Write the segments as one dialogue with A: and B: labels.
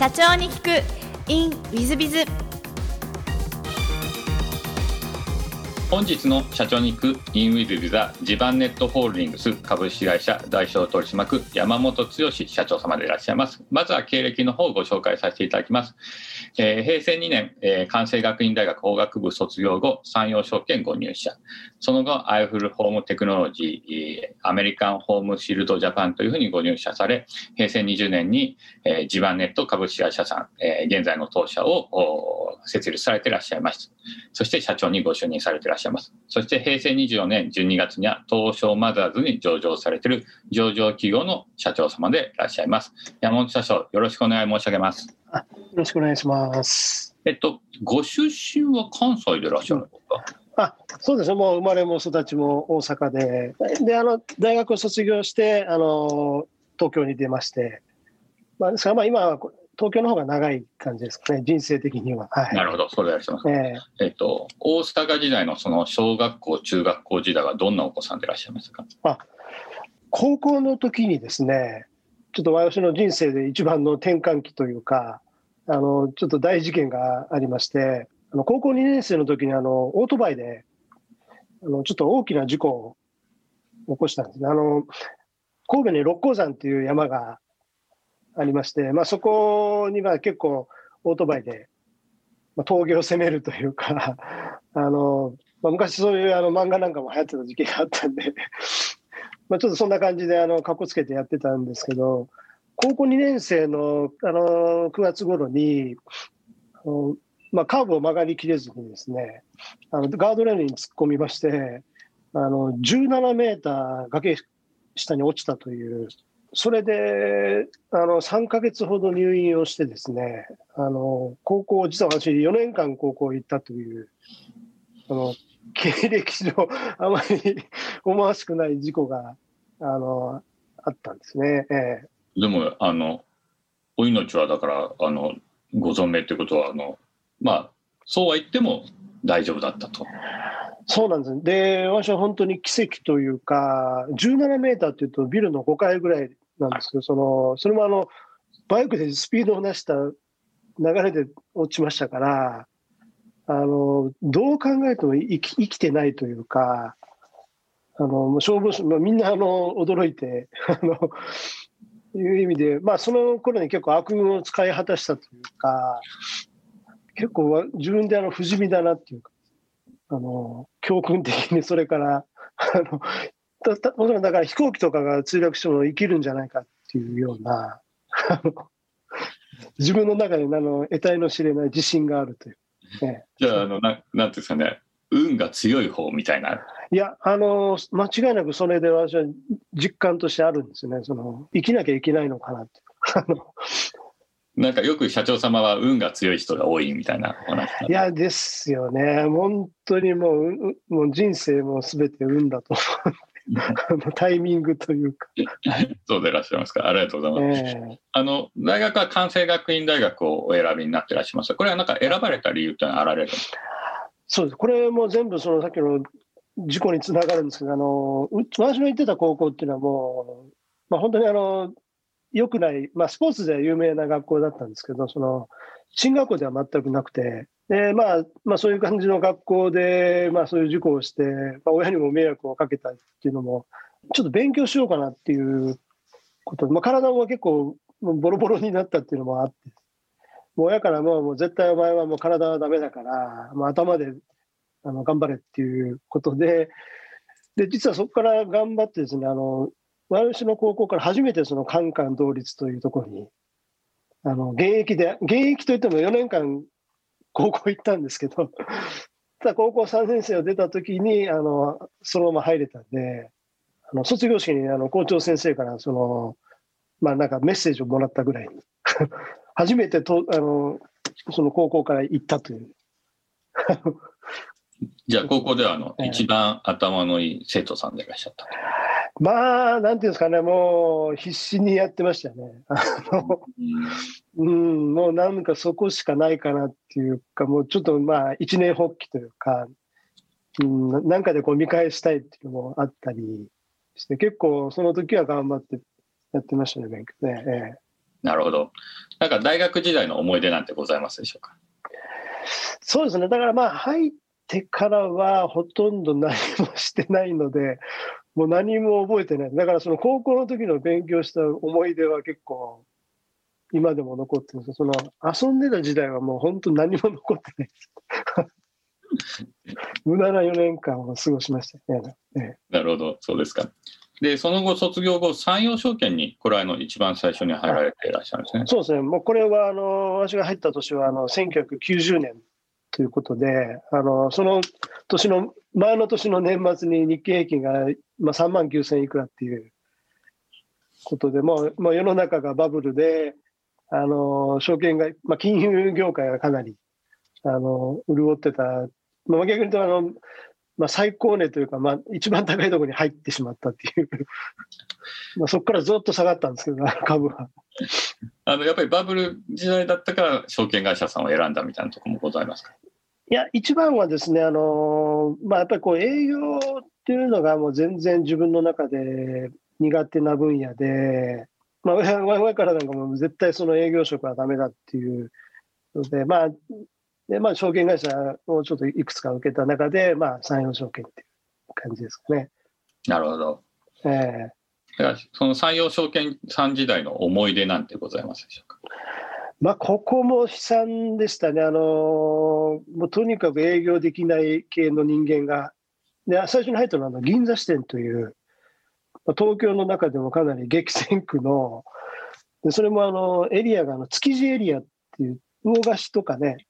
A: 社長に聞く in ウィズビズ
B: 本日の社長に行くインウィズビザ地盤ネットホールディングス株式会社代表取締役山本剛社長様でいらっしゃいます。まずは経歴の方をご紹介させていただきます、えー平成2年、えー関西学院大学法学部卒業後山陽証券ご入社。その後アイフルホームテクノロジーアメリカンホームシールドジャパンというふうにご入社され平成20年に、えー地盤ネット株式会社さん、えー現在の当社を設立されていらっしゃいます。そして社長にご就任されていらっしゃいます。そして平成24年12月には東証マザーズに上場されている上場企業の社長様でいらっしゃいます。山本社長、よろしくお願い申し上げます。
C: よろしくお願いします。
B: えっと、ご出身は関西でいらっしゃるんですか？
C: あ、そうですね。もう生まれも育ちも大阪で、で、あの大学を卒業して、あの東京に出まして、まあ、ですからまあ今は東京の方が長い感じですかね。人生的には。はい。
B: なるほど、そうでいらっします。
C: ええ
B: えっと、大阪時代のその小学校、中学校時代はどんなお子さんでいらっしゃいますか？
C: 高校の時にですね、ちょっと私の人生で一番の転換期というか、あのちょっと大事件がありまして、あの高校2年生の時にあのオートバイであのちょっと大きな事故を起こしたんですね。あの神戸に六甲山っていう山がありまして、まあ、そこには結構オートバイで、まあ、峠を攻めるというか、あのまあ、昔そういうあの漫画なんかも流行ってた時期があったんで、まあ、ちょっとそんな感じであのかっこつけてやってたんですけど、高校2年生のあの9月頃に、あのまあ、カーブを曲がりきれずにですね、あのガードレールに突っ込みまして、あの17メーター崖下に落ちたという、それであの3ヶ月ほど入院をしてですね、あの高校、実は私4年間高校行ったという、あの経歴上あまり思わしくない事故があのあったんですね。ええ
B: でも、あの、お命はだから、あの、ご存命ということは、あの、まあ、そうは言っても大丈夫だったと。
C: そうなんですね。で、私は本当に奇跡というか、17メーターっていうとビルの5階ぐらいなんですけど、その、それもあの、バイクでスピードを出した流れで落ちましたから、あの、どう考えても生き生きてないというか、あの、消防士、みんなあの、驚いて、あの、いう意味で、まあその頃に結構悪運を使い果たしたというか、結構自分であの不死身だなっていうか、あの教訓的にそれからあのたたもちろんだから飛行機とかが墜落しても生きるんじゃないかっていうようなあの自分の中であの得体の知れない自信があるという、ね、
B: じゃあ、あの、ななんていうんですかね、運が強い方みたいな。
C: いやあの間違いなくそれで私は実感としてあるんですね。その生きなきゃいけないのかなって。あの
B: なんかよく社長様は運が強い人が多いみたいなお話
C: いやですよね本当にもううもう人生も全て運だと思う タイミングというか、
B: そうでいらっしゃいますか。ありがとうございます。
C: ええ
B: あの、大学は関西学院大学をお選びになっていらっしゃいます。これはなんか選ばれた理由ってのはあられるんですか？
C: そうです。これも全部そのさっきの事故につながるんですけど、あの、う私の行ってた高校っていうのはもう、まあ本当にあの、良くない、まあスポーツでは有名な学校だったんですけど、その、進学校では全くなくて、で、まあ、まあそういう感じの学校で、まあそういう事故をして、まあ親にも迷惑をかけたっていうのも、ちょっと勉強しようかなっていうこと。で、まあ体も結構ボロボロになったっていうのもあって、もう親からもうもう絶対お前はもう体はダメだから、もう頭であの頑張れっていうことで、で実はそこから頑張ってですね、あの私の高校から初めてそのカンカン同率というところに、あの現役で、現役といっても4年間高校行ったんですけど、ただ高校3年生を出た時にあのそのまま入れたんで、あの卒業式にあの校長先生からその、まあ、なんかメッセージをもらったぐらいに、初めてとあのその高校から行ったという。
B: じゃあ、高校ではあの、一番頭のいい生徒さんでいらっしゃった。
C: まあ、なんていうんですかね、もう必死にやってましたね。あのうん、もうなんかそこしかないかなっていうか、もうちょっとまあ一年発起というか、うん、なんかでこう見返したいっていうのもあったりして、結構その時は頑張ってやってましたね、勉強ね。ええ
B: なるほど。なんか大学時代の思い出なんてございますでしょうか？
C: そうですね。だからまあ入ってからはほとんど何もしてないので、もう何も覚えてない。だからその高校の時の勉強した思い出は結構今でも残ってるんですその遊んでた時代はもう本当何も残ってないです。無駄な4年間を過ごしましたね。
B: なるほど、そうですか。で、その後、卒業後、山陽証券に、これはあの一番最初に入られていらっしゃるんですね。
C: そうですね、もうこれはあの私が入った年はあの1990年ということで、あのその年の、前の年の年末に日経平均が、まあ、3万9000いくらっていうことで、もうもう世の中がバブルで、あの証券が、まあ、金融業界がかなりあの潤ってた、まあ、逆に言うとあの、まあ、最高値というか、まあ、一番高いところに入ってしまったっていう。まあそこからずっと下がったんですけど、株は。
B: あのやっぱりバブル時代だったから、証券会社さんを選んだみたいなところもございますか？
C: いや、一番はですね、あのまあ、やっぱりこう営業っていうのがもう全然自分の中で苦手な分野で、まあ、親からなんかも絶対その営業職はダメだっていうので、まあ、で、まあ、証券会社をちょっといくつか受けた中で、まあ、山陽証券っていう感じですかね。
B: なるほど。ええー、その山陽証券さん時代の思い出なんてございますでしょうか？
C: まあ、ここも悲惨でしたね。あの、もうとにかく営業できない系の人間が、で最初に入ったのはあの銀座支店という、まあ東京の中でもかなり激戦区の、でそれもあのエリアがあの築地エリアっていう、魚河岸とかね、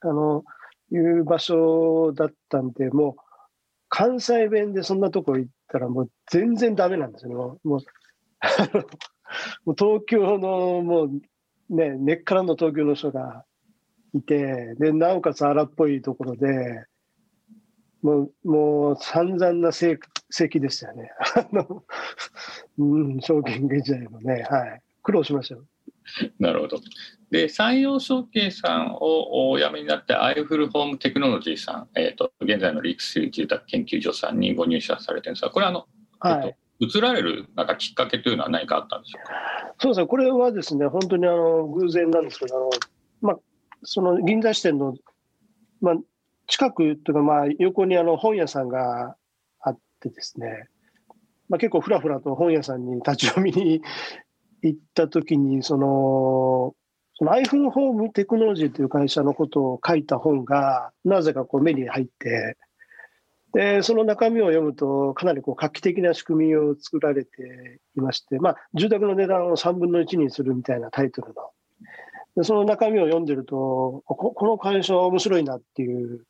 C: あのいう場所だったんで、もう関西弁でそんなとこ行ったら、もう全然だめなんですよね。もう もう東京のもうね、根っからの東京の人がいて、でなおかつ荒っぽいところで、もう、もう散々な成績でしたよね。あの、うん、証券時代もね、はい。苦労しましたよ。
B: なるほど。で、山陽証券さんをお辞めになって、アイフルホームテクノロジーさん、えっ、ー、と、現在のリークス住宅研究所さんにご入社されてるんですが、これあの、はい、えっと、移られるなんかきっかけというのは何かあったんでしょうか？
C: そうです。ね、これはですね、本当にあの偶然なんですけど、あのまあ、その銀座支店の、まあ、近くというか、まあ、横にあの本屋さんがあってですね、まあ、結構ふらふらと本屋さんに立ち読みに行った時に、その、その iPhone ホームテクノロジーという会社のことを書いた本が、なぜかこう目に入って、で、その中身を読むと、かなりこう画期的な仕組みを作られていまして、まあ、住宅の値段を3分の1にするみたいなタイトルの。でその中身を読んでるとこ、この会社は面白いなっていう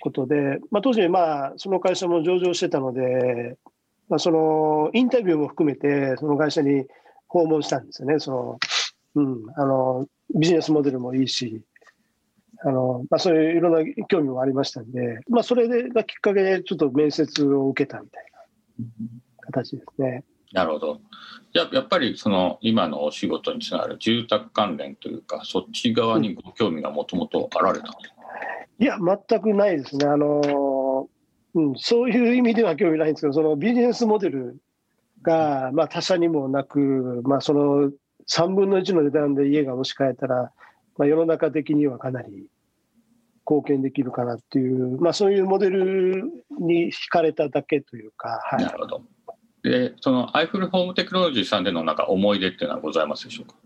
C: ことで、まあ、当時、まあ、その会社も上場してたので、まあ、そのインタビューも含めて、その会社に訪問したんですよね。そのうん、あのビジネスモデルもいいし、あのまあ、そういういろんな興味もありましたんで、まあ、それでがきっかけでちょっと面接を受けたみたいな形ですね。
B: なるほど。ややっぱりその今のお仕事につながる住宅関連というか、そっち側にご興味がもともとあられた、うん、
C: いや、全くないですね。あのうん、そういう意味では興味ないんですけど、そのビジネスモデルが、まあ、他社にもなく、まあ、その3分の1の値段で家が押し替えたら、まあ、世の中的にはかなり貢献できるかなっていう、まあ、そういうモデルに惹かれただけというか。
B: はい、なるほどでそのアイフルホームテクノロジーさんでのなんか思い出っていうのはございますでしょうか？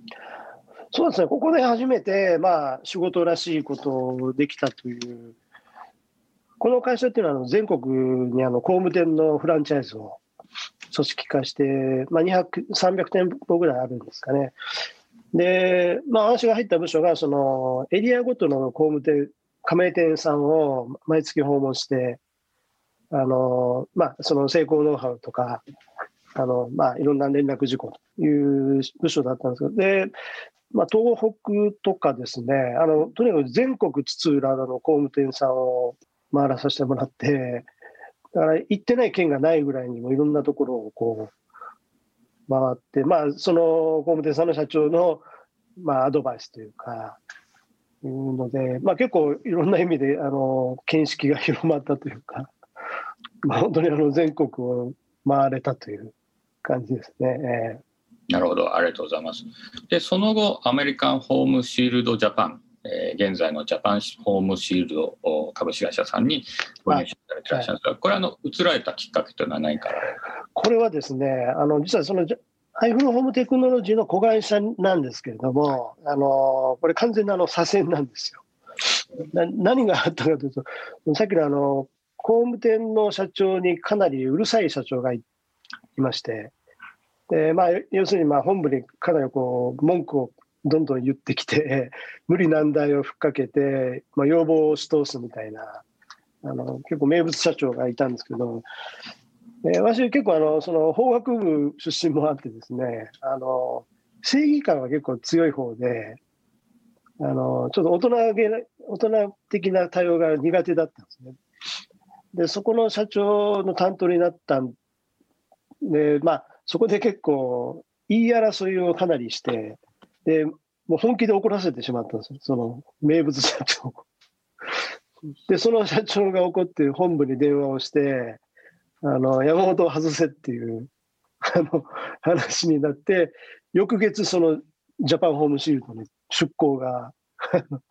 C: そうですね、ここで初めて、まあ、仕事らしいことをできたという、この会社っていうのは全国にあの工務店のフランチャイズを組織化して、まあ、200、300店舗ぐらいあるんですかね。で、まあ、私が入った部署が、そのエリアごとの工務店、加盟店さんを毎月訪問して、あの、まあ、その成功ノウハウとか、あの、まあ、いろんな連絡事項という部署だったんですけど、で、まあ、東北とかですね、あの、とにかく全国津々浦々の工務店さんを回らさせてもらって、だから行ってない県がないぐらいにもいろんなところをこう回って、まあ、その工務店さんの社長の、まあ、アドバイスというか、いうので、まあ、結構いろんな意味であの見識が広まったというか、まあ、本当にあの全国を回れたという感じですね。え
B: ーなるほど、ありがとうございます。で、その後、アメリカンホームシールドジャパン、えー現在のジャパンホームシールドお株式会社さんにご入社されてらっしゃるんですが、これあの、移られたきっかけというのは何から？
C: これはですね、あの実はそのじゃアイフルホームテクノロジーの子会社なんですけれども、あのこれ、完全なあの左遷なんですよ。な何があったかというと、さっきのあの工務店の社長にかなりうるさい社長がいいまして、でまあ、要するにまあ本部にかなりこう文句をどんどん言ってきて、無理難題をふっかけて、まあ、要望を押し通すみたいな、あの結構名物社長がいたんですけど、えー私結構あのその法学部出身もあってですねあの正義感は結構強い方であのちょっと大人げ大人的な対応が苦手だったんですね。でそこの社長の担当になったんで、まあ、そこで結構言い争いをかなりしてでもう本気で怒らせてしまったんですよその名物社長。でその社長が怒って本部に電話をしてあの山本を外せっていうあの話になって、翌月、そのジャパンホームシールドに出向が。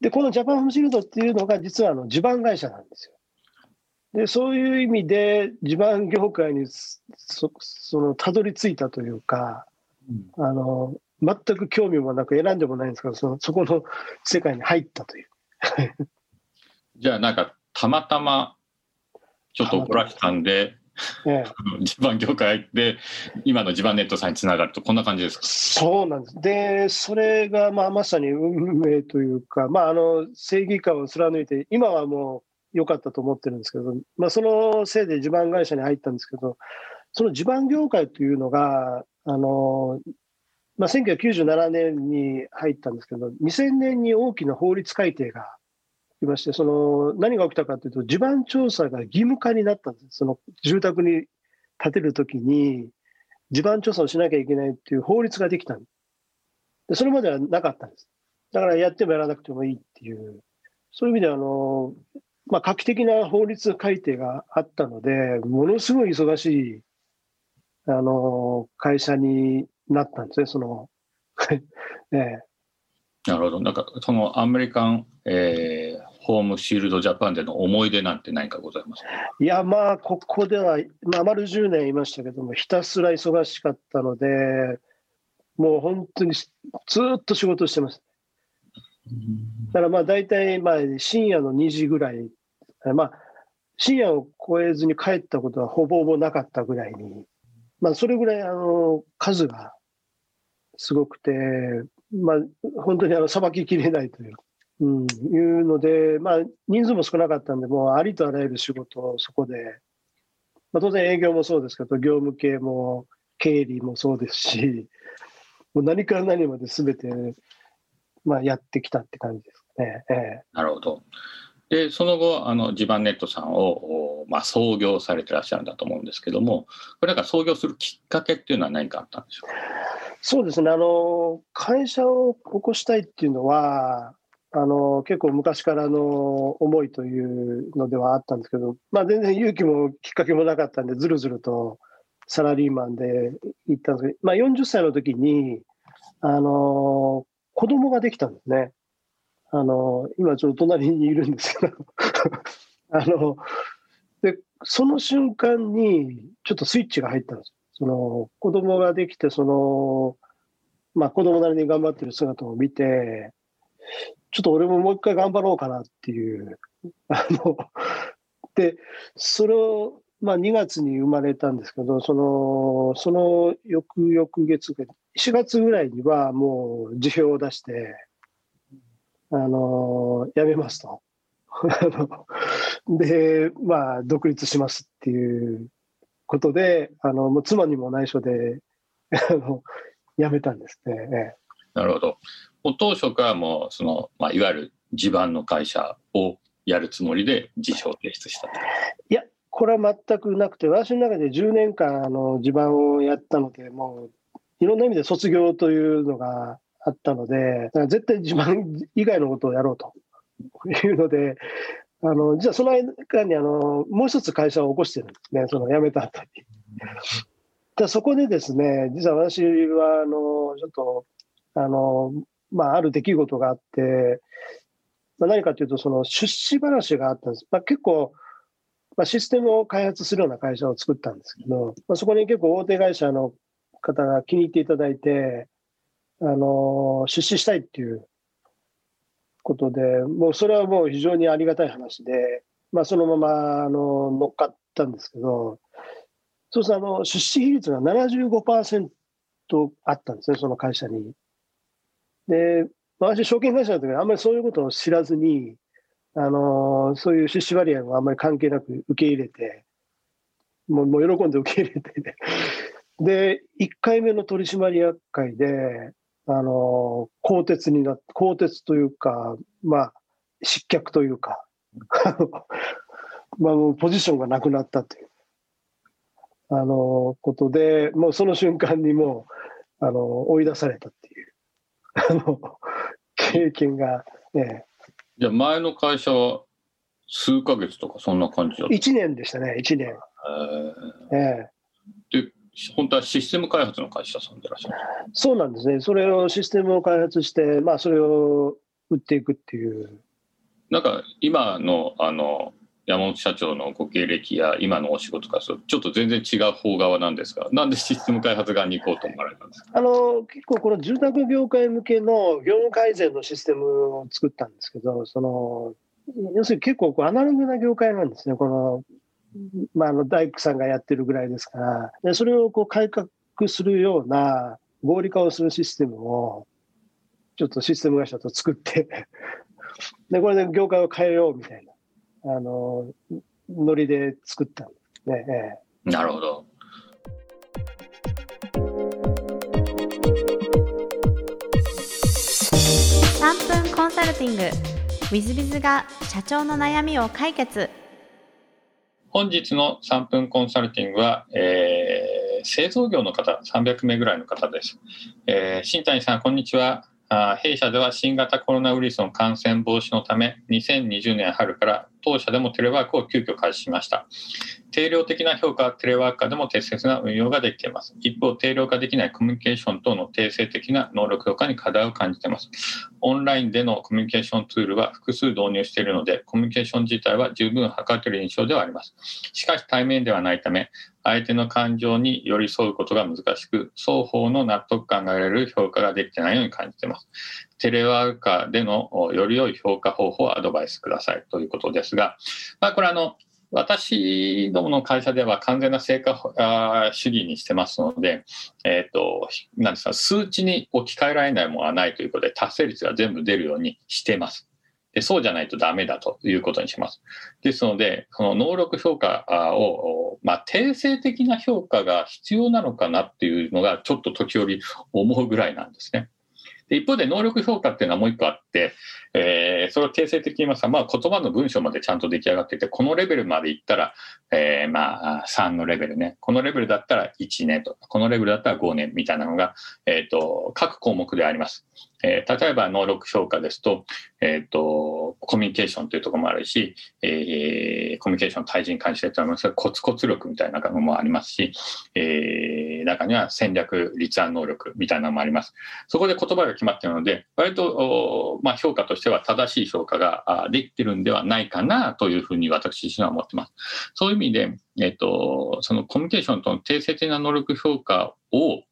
C: で、このジャパンホームシールドっていうのが、実はあの地盤会社なんですよ。で、そういう意味で、地盤業界にそそのたどり着いたというか、あの全く興味もなく選んでもないんですけど、そのそこの世界に入ったという。
B: じゃあなんか、たまたま、ちょっと怒らしたんで、
C: ええ
B: 地盤業界で、今の地盤ネットさんにつながると、こんな感じですか？
C: そうなんです。で、それがまあまさに運命というか、まあ、あの正義感を貫いて、今はもう良かったと思ってるんですけど、まあ、そのせいで地盤会社に入ったんですけど、その地盤業界というのが、あのまあ、1997年に入ったんですけど、2000年に大きな法律改定が来まして、その何が起きたかというと、地盤調査が義務化になったんです、その住宅に建てるときに、地盤調査をしなきゃいけないっていう法律ができたんで、それまではなかったんです。だからやってもやらなくてもいいっていう、そういう意味ではあの、まあ、画期的な法律改定があったので、ものすごい忙しいあの会社になったんですね、その、ええ。
B: なるほど。なんか、そのアメリカン、えーホームシールドジャパンでの思い出なんて何かございます。か
C: いや、まあ、ここでは、まあ、丸10年いましたけども、ひたすら忙しかったので、もう本当にずーっと仕事してます。だからまあ大体まあ深夜の2時ぐらい、まあ、深夜を超えずに帰ったことはほぼほぼなかったぐらいに、まあ、それぐらいあの数がすごくて、まあ、本当にあのさばききれないという,、うん、いうので、まあ、人数も少なかったんで、もうありとあらゆる仕事をそこで、まあ、当然営業もそうですけど、業務系も経理もそうですし、もう何から何まで全て、まあ、やってきたって感じですね。ええ。
B: なるほど。で、その後、あの、地盤ネットさんを、おまあ、創業されてらっしゃるんだと思うんですけども、これなんか創業するきっかけっていうのは何かあったんでしょうか？
C: そうですね、あの会社を起こしたいっていうのは、あの結構昔からの思いというのではあったんですけど、まあ、全然勇気もきっかけもなかったんで、ずるずるとサラリーマンで行ったんですけど、まあ、40歳の時にあの子供ができたんですね。あの今ちょっと隣にいるんですけど あのでその瞬間にちょっとスイッチが入ったんですその子供ができてその、まあ、子供なりに頑張ってる姿を見てちょっと俺ももう一回頑張ろうかなっていう でそれを、まあ、2月に生まれたんですけどそのその翌々月4月ぐらいにはもう辞表を出してあの辞めますと。で、まあ、独立しますっていうことで、あのもう妻にも内緒であの辞めたんですね。ええ
B: なるほど。もう当初からもう、その、まあ、いわゆる地盤の会社をやるつもりで辞表を提出したと。
C: いや、これは全くなくて、私の中で10年間あの地盤をやったので、もういろんな意味で卒業というのがあったので、絶対地盤以外のことをやろうというので、あの実はその間にあのもう一つ会社を起こしてるんですね、その辞めた後に。でそこでですね、実は私は、あの、ちょっと、あの、まあ、ある出来事があって、まあ、何かというと、その出資話があったんです。まあ、結構、まあ、システムを開発するような会社を作ったんですけど、まあ、そこに結構大手会社の方が気に入っていただいて、あの、出資したいっていうことで、もうそれはもう非常にありがたい話で、まあ、そのままあの乗っかったんですけど、そうするとあの出資比率が75%あったんですね、その会社に。で、私、証券会社の時にあんまりそういうことを知らずに、あのそういう出資割合もあんまり関係なく受け入れて、もうもう喜んで受け入れて、ね、で、1回目の取締役会で、あの更迭になって、更迭というか、まあ、失脚というか、まあ、ポジションがなくなったという、あのことで、もうその瞬間にもう、あの追い出されたっていう、あの経験が、ね、
B: じゃあ前の会社は数ヶ月とかそんな感じだった
C: ?1 年でしたね、1年。
B: えー、えー、で、本当はシステム開発の会社さんでいらっしゃる？
C: そうなんですね。それをシステムを開発して、まあ、それを売っていくっていう。
B: なんか今のあの山本社長のご経歴や今のお仕事からちょっと全然違う方側なんですがなんでシステム開発側に行こうと思われたんです
C: あの結構この住宅業界向けの業務改善のシステムを作ったんですけどその要するに結構こうアナログな業界なんですね。この,、まあ、あの大工さんがやってるぐらいですから。でそれをこう改革するような合理化をするシステムをちょっとシステム会社と作って でこれで業界を変えようみたいな。あのノリで作ったんですね。
B: えなるほど。
A: 3分コンサルティング。w i z b が社長の悩みを解決。
B: 本日の3分コンサルティングは、えー、製造業の方300名ぐらいの方です、えー、新谷さんこんにちは。弊社では新型コロナウイルスの感染防止のため2020年春から当社でもテレワークを急遽開始しました。定量的な評価はテレワーク化でも適切な運用ができています。一方定量化できないコミュニケーション等の定性的な能力評価に課題を感じています。オンラインでのコミュニケーションツールは複数導入しているのでコミュニケーション自体は十分測っている印象ではあります。しかし対面ではないため相手の感情に寄り添うことが難しく双方の納得感が得られる評価ができてないように感じています。テレワーク化でのより良い評価方法をアドバイスくださいということですが、まあ、これあの私どもの会社では完全な成果主義にしてますので、えっ、ー、と、なんですか、数値に置き換えられないものはないということで、達成率が全部出るようにしてます。でそうじゃないとダメだということにします。ですので、その能力評価を、まあ、定性的な評価が必要なのかなっていうのが、ちょっと時折思うぐらいなんですね。で一方で能力評価っていうのはもう一個あって、えー、それを定性的に言いますと、まあ、言葉の文章までちゃんと出来上がっていて、このレベルまでいったら、えー、まあ、3のレベルね。このレベルだったら1年と、このレベルだったら5年みたいなのが、えっ、ー、と、各項目であります。えー、例えば能力評価ですと、えっ、ー、と、コミュニケーションというところもあるし、えー、コミュニケーション対人監視でと思いますコツコツ力みたいなのもありますし、えー、中には戦略立案能力みたいなのもあります。そこで言葉が決まっているので、割と、まあ、評価としては正しい評価ができてるんではないかなというふうに私自身は思ってます。そういう意味で、えっ、ー、と、そのコミュニケーションとの定性的な能力評価を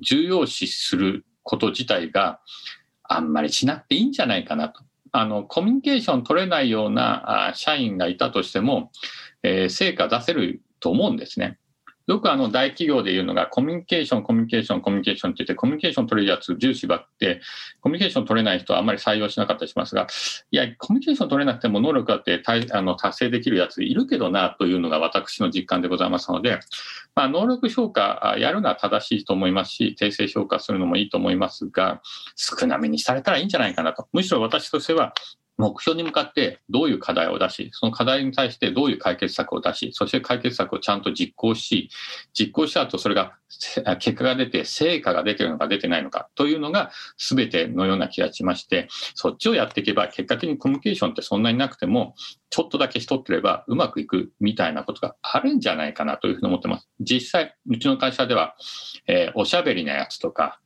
B: 重要視すること自体があんまりしなくていいんじゃないかなと。あの、コミュニケーション取れないような社員がいたとしても、えー、成果出せると思うんですね。よくあの大企業で言うのがコミュニケーション、コミュニケーション、コミュニケーションって言ってコミュニケーション取れるやつ重視ばって、コミュニケーション取れない人はあんまり採用しなかったりしますが、いや、コミュニケーション取れなくても能力あってあの達成できるやついるけどなというのが私の実感でございますので、まあ、能力評価やるのは正しいと思いますし、訂正評価するのもいいと思いますが、少なめにされたらいいんじゃないかなと。むしろ私としては、目標に向かってどういう課題を出し、その課題に対してどういう解決策を出し、そして解決策をちゃんと実行し、実行した後それが結果が出て、成果が出てるのか出てないのかというのが全てのような気がしまして、そっちをやっていけば結果的にコミュニケーションってそんなになくても、ちょっとだけしとってればうまくいくみたいなことがあるんじゃないかなというふうに思ってます。実際、うちの会社では、えー、おしゃべりなやつとか、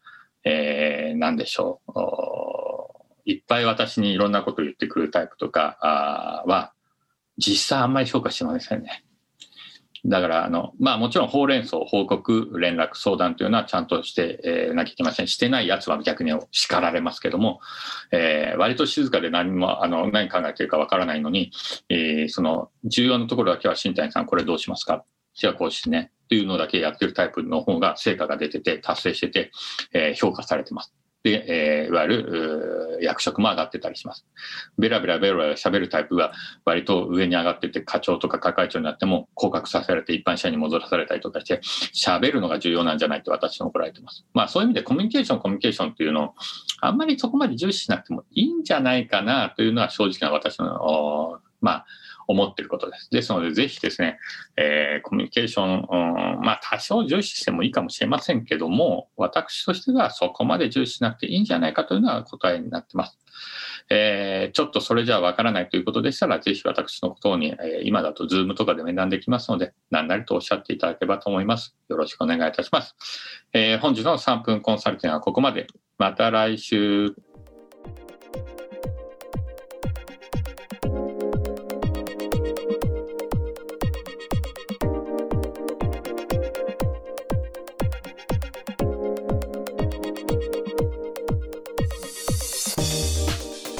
B: えー、何でしょう。いっぱい私にいろんなことを言ってくるタイプとかは、実際あんまり評価してませんね。だから、あの、まあもちろん、ほうれん草、報告、連絡、相談というのはちゃんとしてなきゃいけません。してないやつは逆に叱られますけども、えー、割と静かで何も、あの、何考えてるかわからないのに、えー、その、重要なところだけは新谷さん、これどうしますか？じゃあこうしてね。っていうのだけやってるタイプの方が成果が出てて、達成してて、えー、評価されてます。で、えー、いわゆる役職も上がってたりします。ベラベラベラベラ喋るタイプが割と上に上がってて課長とか係長になっても降格させられて一般社員に戻らされたりとかして喋るのが重要なんじゃないって私は怒られてます。まあそういう意味でコミュニケーションコミュニケーションっていうのをあんまりそこまで重視しなくてもいいんじゃないかなというのは正直な私の、まあ思ってることです。ですので、ぜひですね、えー、コミュニケーション、うん、まあ、多少重視してもいいかもしれませんけども、私としてはそこまで重視しなくていいんじゃないかというのは答えになってます。えー、ちょっいそれじゃわからないということでしたら、ぜひ私のことに、えー、今だとズームとかで面談できますので、何なりとおっしゃっていただければと思います。よろしくお願いいたします。えー、本日の3分コンサルティングはここまで。また来週。